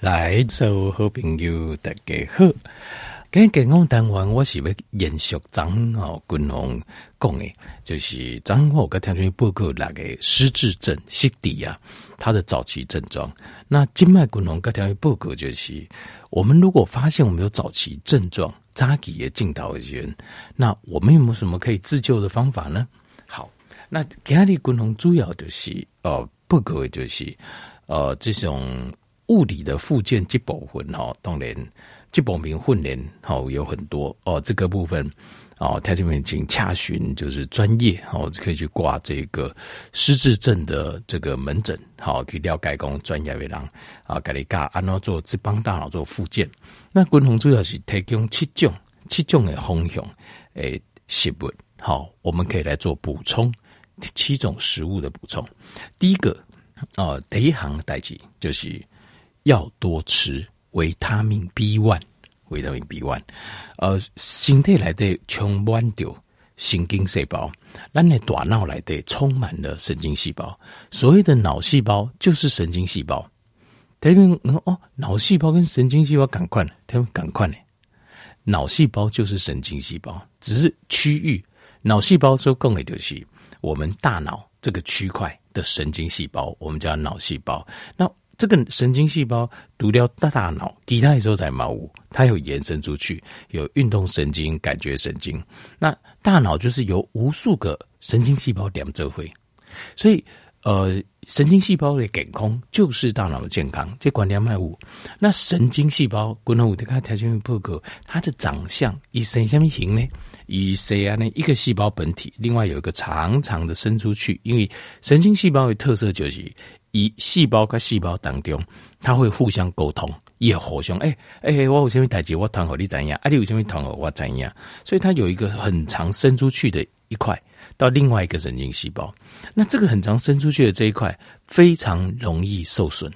来，所有好朋友大家好。今日健康单元，我是要延续张哦君宏讲的，就是张宏跟听众报告那个失智症、失智啊，他的早期症状。那今麦君宏跟听众报告就是，我们如果发现我们有早期症状，早期也进到医那我们有没有什么可以自救的方法呢？好，那今日君红主要就是呃报告就是呃这种。物理的复健这部分哈，当然这部分训练好有很多哦。这个部分哦，他这边请洽询就是专业哦，可以去挂这个失智症的这个门诊，好，可以了解讲专业的人啊，给你教按照做这帮大脑做复健。那共同主要是提供七种七种的方向诶食物，好，我们可以来做补充七种食物的补充。第一个哦，第一行代志就是。要多吃维他命 B one，维他命 B one，呃，身体来的充满着神经细胞，咱的大脑来的充满了神经细胞。所谓的脑细胞就是神经细胞。他们哦，脑细胞跟神经细胞赶快，他们赶快呢。脑细胞就是神经细胞，只是区域。脑细胞说更为就是我们大脑这个区块的神经细胞，我们叫脑细胞。那这个神经细胞读掉大大脑，其他的时候在毛物，它有延伸出去，有运动神经、感觉神经。那大脑就是由无数个神经细胞连着会，所以呃，神经细胞的健康就是大脑的健康。这关联卖物，那神经细胞，观众我得看条件报告，它的长相以什么形呢？以谁啊？呢一个细胞本体，另外有一个长长的伸出去，因为神经细胞的特色就是。以细胞跟细胞当中，它会互相沟通，也互相哎哎、欸欸，我有什么代志，我传给你怎样？啊，你有什么传给我怎样？所以它有一个很长伸出去的一块到另外一个神经细胞，那这个很长伸出去的这一块非常容易受损，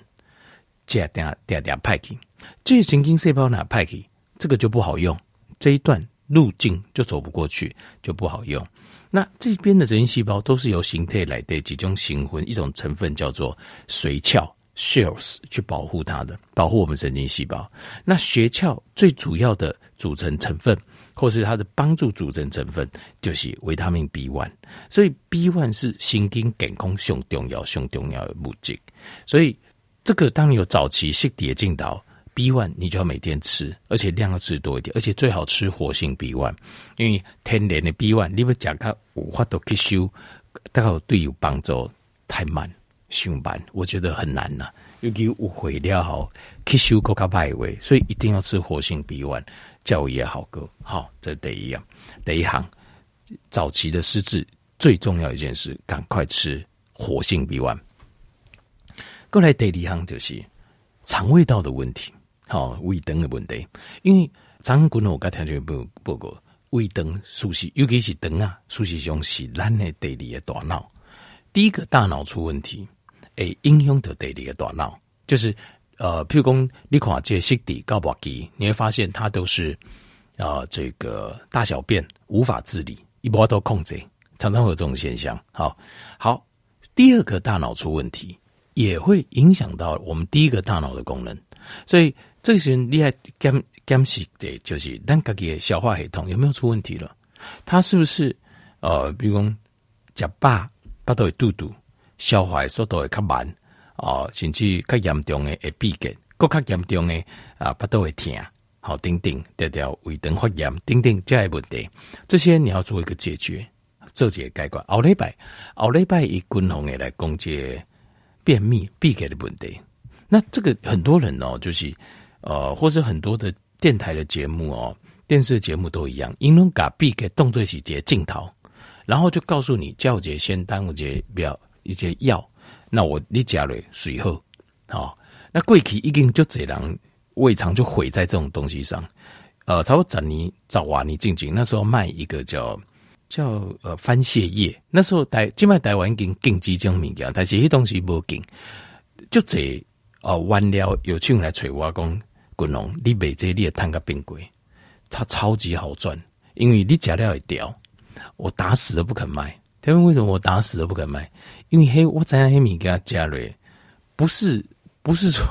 这点点点派去，这神经细胞哪派去，这个就不好用，这一段路径就走不过去，就不好用。那这边的神经细胞都是由形态来的几种成分，一种成分叫做髓鞘 （shells） 去保护它的，保护我们神经细胞。那髓鞘最主要的组成成分，或是它的帮助组成成分，就是维他命 B one。所以 B one 是神经健康上重要、上重要的物质。所以这个当你有早期失智的镜头。B one 你就要每天吃，而且量要吃多一点，而且最好吃活性 B one，因为天然的 B one 你不讲它无法度吸收，大概对有帮助太慢，上班我觉得很难呐、尤其误会了吼吸收更加歹位，所以一定要吃活性 B one，教育也好个好，这第一样，第一行早期的失智最重要一件事，赶快吃活性 B one。过来第二行就是肠胃道的问题。好，胃肠的问题，因为张君我刚听这报报告，胃肠熟悉，尤其是肠啊，熟悉上是咱的第二个大脑。第一个大脑出问题，诶，影响到第二个大脑，就是呃，譬如讲你看这些的高保基，你会发现它都是啊、这个大小便无法自理，一波都控制，常常会有这种现象。好，好，第二个大脑出问题，也会影响到我们第一个大脑的功能，所以。这个时你监视的，就是咱自己的消化系统有没有出问题了？它是不是呃，比如讲吃饱，巴肚会肚肚，消化的速度会较慢哦、呃，甚至较严重的会闭结，更较严重的啊，巴肚会痛，好等等，条条胃肠发炎，等等这些问题，这些你要做一个解决，做一个解决。后礼拜，后礼拜以均衡的来讲这便秘闭结的问题，那这个很多人哦，就是。呃，或者很多的电台的节目哦，电视节目都一样，因为把闭给动作细节镜头，然后就告诉你叫姐先耽误姐不要一些药，那我你加了水后，好、哦，那过去已经就这样胃肠就毁在这种东西上，呃，差不多整年早瓦你静静那时候卖一个叫叫呃番泻叶，那时候台今麦台湾已经禁止这种物件，但是迄东西无禁，就这呃完了有请来找我讲。滚龙，你卖这你也贪个变贵，它超级好赚，因为你假料会掉，我打死都不肯卖。他们为什么我打死都不肯卖？因为嘿，我知影黑米给他加了，不是不是说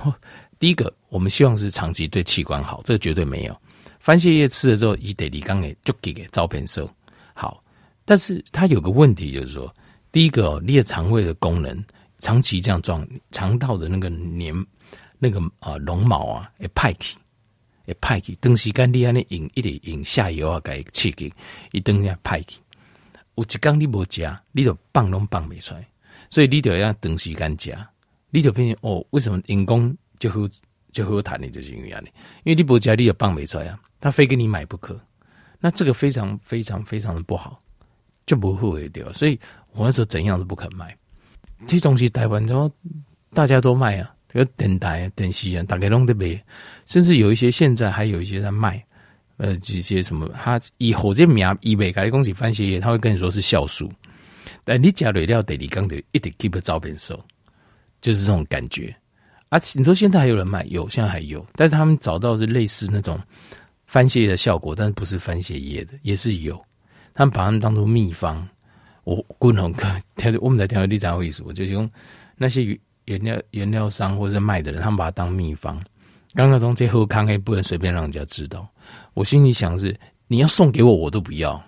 第一个，我们希望是长期对器官好，这个绝对没有。番泻叶吃了之后，以得里刚给就给给照片收好，但是它有个问题，就是说，第一个，你的肠胃的功能长期这样状，肠道的那个黏那个啊绒毛啊，会派去，会派去，长时间你安尼用一点饮下游啊，伊刺激，一等下派去，有一缸你无食，你就放拢放袂出来，所以你就要长时间食，你就变成哦，为什么人工就好就好谈的就是因为安尼，因为你不食，你就放袂出来啊。他非跟你买不可，那这个非常非常非常的不好，就不会掉。所以我那时候怎样都不肯买。这东西台湾之后大家都卖啊，这个电台、电视啊，大概拢在卖，甚至有一些现在还有一些在卖，呃，这些什么，他以后这名以为改恭喜番茄叶，他会跟你说是酵素，但你加了料得你刚得一点 keep 照片收，就是这种感觉。啊，你说现在还有人卖？有，现在还有，但是他们找到是类似那种。番茄叶的效果，但是不是番茄叶的，也是有。他们把它们当做秘方。我共同看，我们在调理长会说，我就用那些原料原料商或者卖的人，他们把它当秘方。刚刚从这喝康黑不能随便让人家知道。我心里想是，你要送给我，我都不要。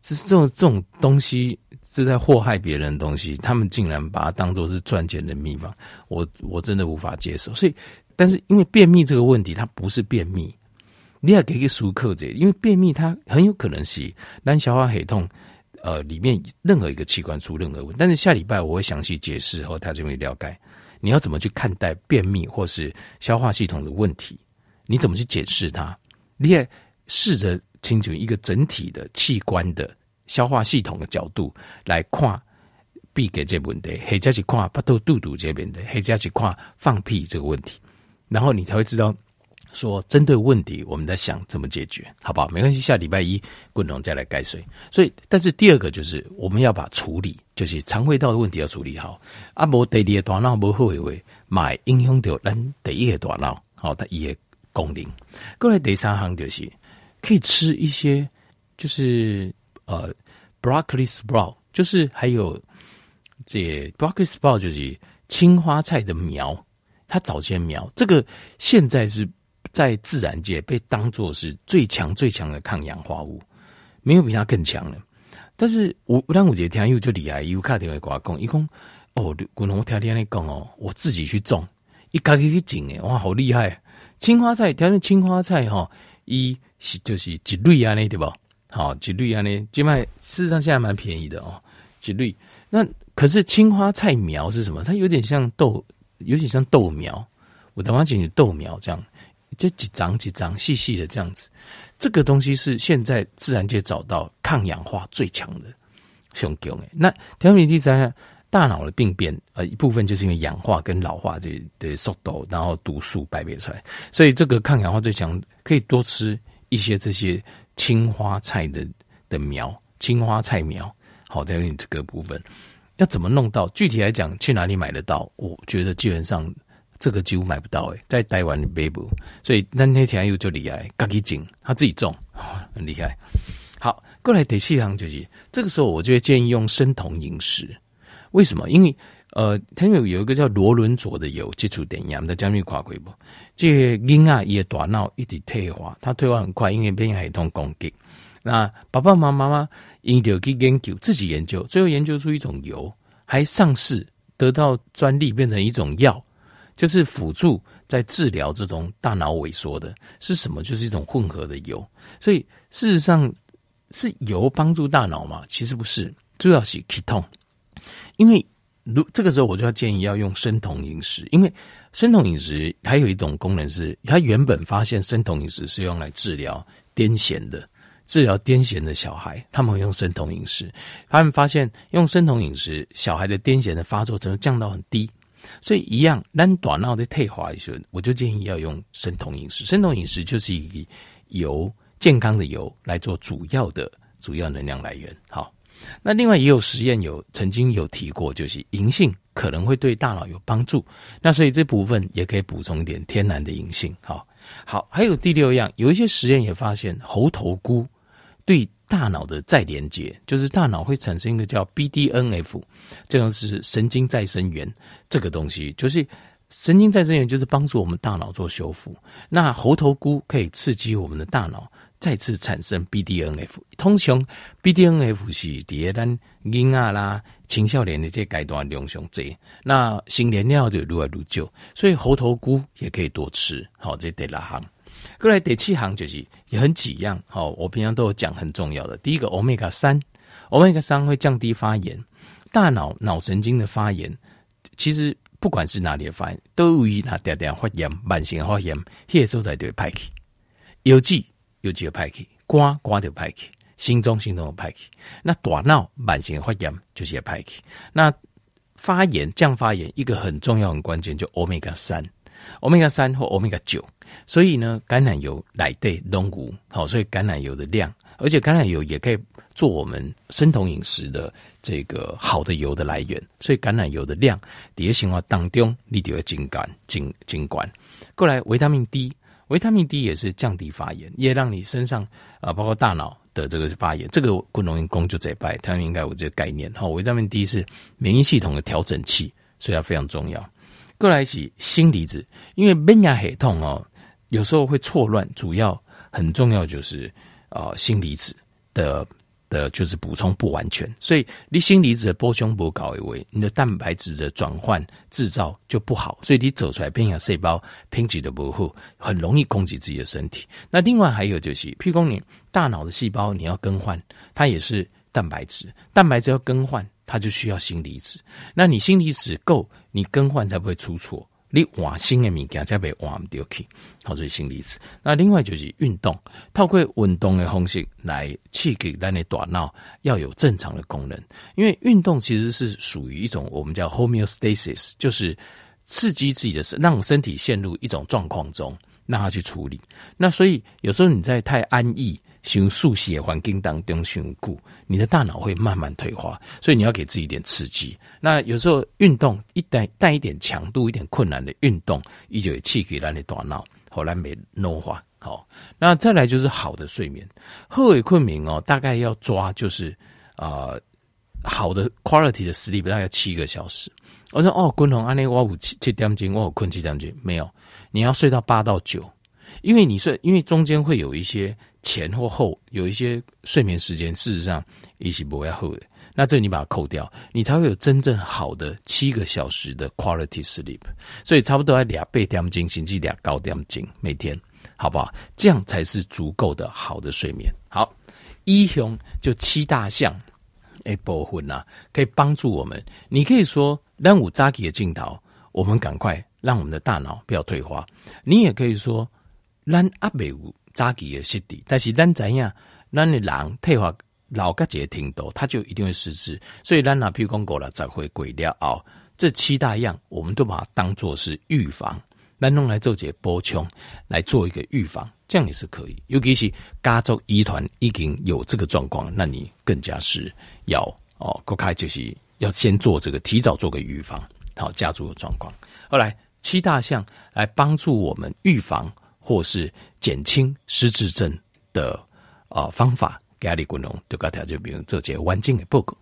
这这种这种东西是在祸害别人的东西，他们竟然把它当做是赚钱的秘方，我我真的无法接受。所以，但是因为便秘这个问题，它不是便秘。你要给个熟客者，因为便秘它很有可能是难消化、黑痛，呃，里面任何一个器官出任何问题。但是下礼拜我会详细解释后，他就会了解你要怎么去看待便秘或是消化系统的问题，你怎么去解释它？你也试着清楚一个整体的器官的消化系统的角度来看，闭给这问题，或者是看巴肚肚肚这边的，或者是看放屁这个问题，然后你才会知道。说针对问题，我们在想怎么解决，好不好？没关系，下礼拜一滚龙再来盖水。所以，但是第二个就是我们要把处理，就是肠胃道的问题要处理好。啊，无第二个大脑无好为为，买影响到咱第一个大脑，好，它一个功能。过来第三行就是可以吃一些，就是呃，broccoli sprout，就是还有这 broccoli sprout 就是青花菜的苗，它早先苗，这个现在是。在自然界被当作是最强最强的抗氧化物，没有比它更强了。但是我当我觉得听又就厉害，又卡电话给我讲，一讲哦，古龙我听听你讲哦，我自己去种，一家己去种诶，哇，好厉害！青花菜，条件青花菜哈，一是就是一粒啊，那对不？好，一粒啊，那就卖，事实上现在蛮便宜的哦，一粒。那可是青花菜苗是什么？它有点像豆，有点像豆苗。我等下讲你豆苗这样。这几张几张细细的这样子，这个东西是现在自然界找到抗氧化最强的雄狗诶。那调理剂在大脑的病变，呃，一部分就是因为氧化跟老化这的速度，然后毒素排别出来，所以这个抗氧化最强，可以多吃一些这些青花菜的的苗，青花菜苗。好，在这个部分要怎么弄到？具体来讲，去哪里买得到？我觉得基本上。这个几乎买不到诶，在台湾的北部，所以那那天又就厉害，自己种，他自己种，很厉害。好，过来第四项就是，这个时候我就会建议用生酮饮食。为什么？因为呃，他有有一个叫罗伦佐的油基础点样的将军跨过不？这个婴儿也大脑一直退化，他退化很快，因为免疫系统攻击。那爸爸妈妈妈研究去研究，自己研究，最后研究出一种油，还上市得到专利，变成一种药。就是辅助在治疗这种大脑萎缩的是什么？就是一种混合的油。所以事实上是油帮助大脑吗？其实不是，主要是 ketone。因为如这个时候我就要建议要用生酮饮食，因为生酮饮食还有一种功能是，它原本发现生酮饮食是用来治疗癫痫的，治疗癫痫的小孩他们会用生酮饮食，他们发现用生酮饮食，小孩的癫痫的发作程度降到很低。所以一样，咱大脑的退化的时，我就建议要用生酮饮食。生酮饮食就是以油健康的油来做主要的主要能量来源。好，那另外也有实验有曾经有提过，就是银杏可能会对大脑有帮助。那所以这部分也可以补充一点天然的银杏。好，好，还有第六样，有一些实验也发现猴头菇对。大脑的再连接，就是大脑会产生一个叫 BDNF，这样是神经再生元。这个东西就是神经再生元就是帮助我们大脑做修复。那猴头菇可以刺激我们的大脑再次产生 BDNF。通常 BDNF 是第咱婴儿啦、青少年的这阶段量上多，那新年料就愈来愈少。所以猴头菇也可以多吃。好，这第六项。过来第七行就是也很几样，好、我平常都有讲很重要的。第一个，omega 三，omega 三会降低发炎，大脑脑神经的发炎，其实不管是哪里的发炎，都有易那点点发炎，慢性发炎，些时候才对派去，有记有几个派去，刮刮就派去，心中心中的派去，那大脑慢性发炎就是派去，那发炎降发炎一个很重要很关键就 omega 三。欧米伽三或欧米伽九。所以呢，橄榄油奶对龙骨。好，所以橄榄油的量。而且橄榄油也可以做我们生酮饮食的这个好的油的来源。所以橄榄油的量。底下情况当中，你就要精。管过来维他命 D。维他命 D 也是降低发炎，也让你身上啊，包括大脑的这个发炎。这个功能用功就在拜。他们应该有这个概念。好，维他命 D 是免疫系统的调整器，所以它非常重要。过来是锌离子，因为免疫系统哦，有时候会错乱，主要很重要就是啊，锌离子的。的就是补充不完全，所以你锌离子的波胸不搞为，你的蛋白质的转换制造就不好，所以你走出来变成细胞品质的不好，很容易攻击自己的身体。那另外还有就是，譬如你大脑的细胞你要更换，它也是蛋白质，蛋白质要更换，它就需要锌离子。那你锌离子够，你更换才不会出错。你换新的物件才被换唔掉去，好，所以锌离子。那另外就是运动，透过运动的方式来刺激咱的大脑要有正常的功能。因为运动其实是属于一种我们叫 homeostasis，就是刺激自己的身，让身体陷入一种状况中，让它去处理。那所以有时候你在太安逸。循速写环境当中循故，你的大脑会慢慢退化，所以你要给自己一点刺激。那有时候运动一带带一点强度、一点困难的运动，依旧有刺激让你大脑，后来没弄化。好，那再来就是好的睡眠。贺伟昆明哦，大概要抓就是啊、好的 quality 的 sleep 大概七个小时。我说哦，昆宏安内我五七七点钟，我有困七点钟，没有，你要睡到八到九，因为你睡，因为中间会有一些。前或后有一些睡眠时间，事实上一起不会后的。那这你把它扣掉，你才会有真正好的七个小时的 quality sleep。所以差不多要两倍点精，甚至两高点精每天，好不好？这样才是足够的好的睡眠。好，一雄就七大项，哎，部分呐，可以帮助我们。你可以说，让五扎基的镜头，我们赶快让我们的大脑不要退化。你也可以说，让阿北五。早期的失智，但是咱知影，咱的人退化老个节挺多，他就一定会失智。所以咱拿譬如讲过了，才会鬼掉哦。这七大样，我们都把它当做是预防，咱弄来做些补充，来做一个预防，这样也是可以。尤其是家族遗传已经有这个状况，那你更加是要哦，国开就是要先做这个，提早做个预防，好家族的状况。后来七大项来帮助我们预防。或是减轻失智症的啊方法，给阿里滚龙就个条就比如做些环境的报告。